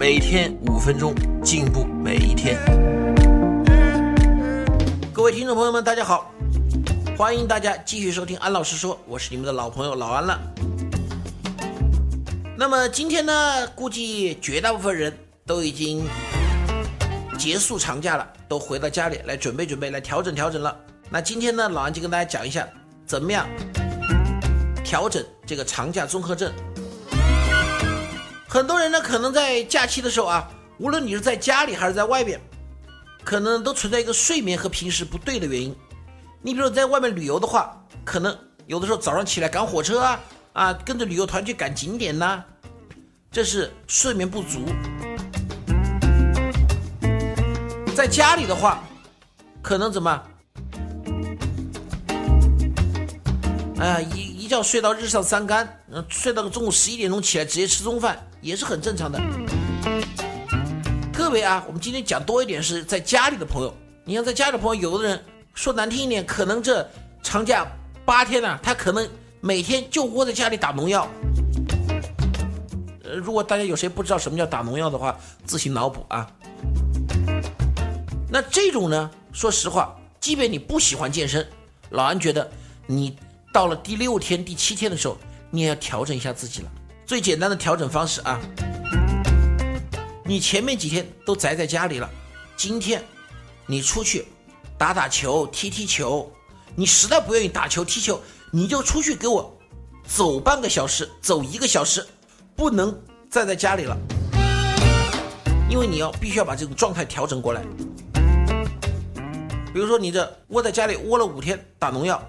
每天五分钟，进步每一天。各位听众朋友们，大家好，欢迎大家继续收听安老师说，我是你们的老朋友老安了。那么今天呢，估计绝大部分人都已经结束长假了，都回到家里来准备准备，来调整调整了。那今天呢，老安就跟大家讲一下，怎么样调整这个长假综合症。很多人呢，可能在假期的时候啊，无论你是在家里还是在外边，可能都存在一个睡眠和平时不对的原因。你比如在外面旅游的话，可能有的时候早上起来赶火车啊，啊，跟着旅游团去赶景点呐，这是睡眠不足。在家里的话，可能怎么？哎呀，一一觉睡到日上三竿，嗯，睡到中午十一点钟起来直接吃中饭也是很正常的。特别啊，我们今天讲多一点是在家里的朋友。你像在家里的朋友，有的人说难听一点，可能这长假八天呢，他可能每天就窝在家里打农药。呃，如果大家有谁不知道什么叫打农药的话，自行脑补啊。那这种呢，说实话，即便你不喜欢健身，老安觉得你。到了第六天、第七天的时候，你也要调整一下自己了。最简单的调整方式啊，你前面几天都宅在家里了，今天你出去打打球、踢踢球。你实在不愿意打球、踢球，你就出去给我走半个小时、走一个小时，不能再在家里了，因为你要必须要把这种状态调整过来。比如说，你这窝在家里窝了五天，打农药。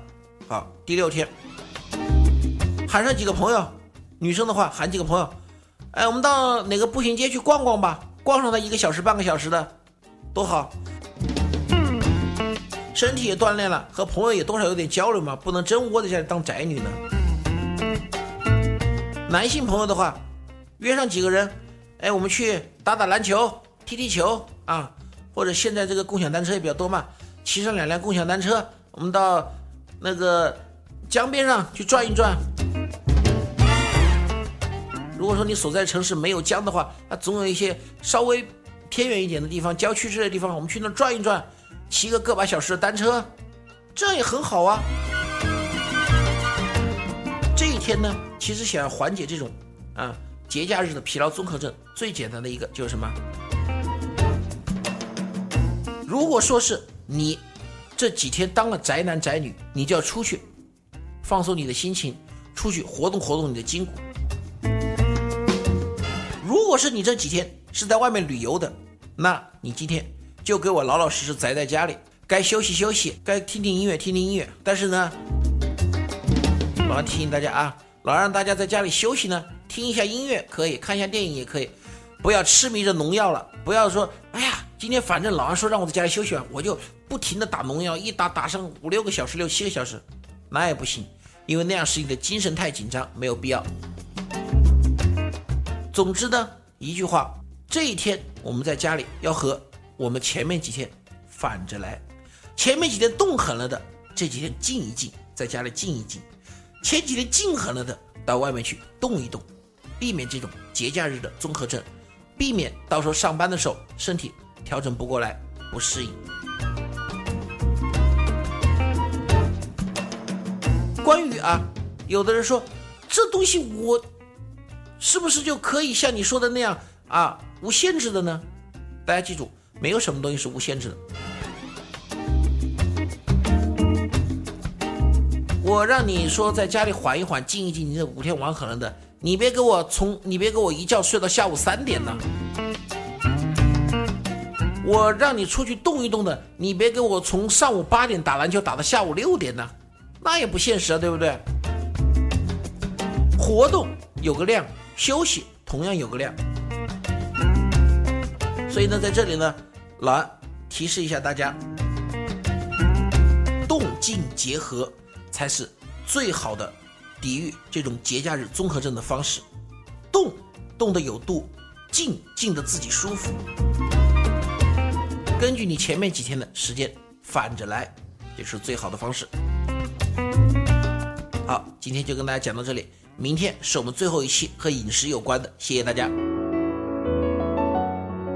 好，第六天，喊上几个朋友，女生的话喊几个朋友，哎，我们到哪个步行街去逛逛吧，逛上它一个小时半个小时的，多好，身体也锻炼了，和朋友也多少有点交流嘛，不能真窝在家里当宅女呢。男性朋友的话，约上几个人，哎，我们去打打篮球，踢踢球啊，或者现在这个共享单车也比较多嘛，骑上两辆共享单车，我们到。那个江边上去转一转。如果说你所在城市没有江的话，那总有一些稍微偏远一点的地方、郊区之类的地方，我们去那转一转，骑个个把小时的单车，这样也很好啊。这一天呢，其实想要缓解这种啊节假日的疲劳综合症，最简单的一个就是什么？如果说是你。这几天当了宅男宅女，你就要出去放松你的心情，出去活动活动你的筋骨。如果是你这几天是在外面旅游的，那你今天就给我老老实实宅在家里，该休息休息，该听听音乐听听音乐。但是呢，老要提醒大家啊，老让大家在家里休息呢，听一下音乐可以，看一下电影也可以，不要痴迷着农药了，不要说，哎呀。今天反正老安说让我在家里休息完，我就不停的打农药，一打打上五六个小时、六七个小时，那也不行，因为那样使你的精神太紧张，没有必要。总之呢，一句话，这一天我们在家里要和我们前面几天反着来，前面几天动狠了的，这几天静一静，在家里静一静；前几天静狠了的，到外面去动一动，避免这种节假日的综合症，避免到时候上班的时候身体。调整不过来，不适应。关于啊，有的人说这东西我是不是就可以像你说的那样啊，无限制的呢？大家记住，没有什么东西是无限制的。我让你说在家里缓一缓、静一静，你这五天玩狠了的，你别给我从，你别给我一觉睡到下午三点呢。我让你出去动一动的，你别给我从上午八点打篮球打到下午六点呢，那也不现实啊，对不对？活动有个量，休息同样有个量。所以呢，在这里呢，老安提示一下大家，动静结合才是最好的抵御这种节假日综合症的方式。动动的有度，静静的自己舒服。根据你前面几天的时间反着来，也是最好的方式。好，今天就跟大家讲到这里，明天是我们最后一期和饮食有关的，谢谢大家。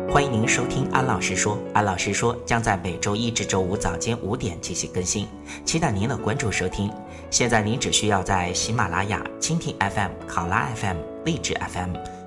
欢迎您收听安老师说，安老师说将在每周一至周五早间五点进行更新，期待您的关注收听。现在您只需要在喜马拉雅、蜻蜓 FM、考拉 FM、荔枝 FM、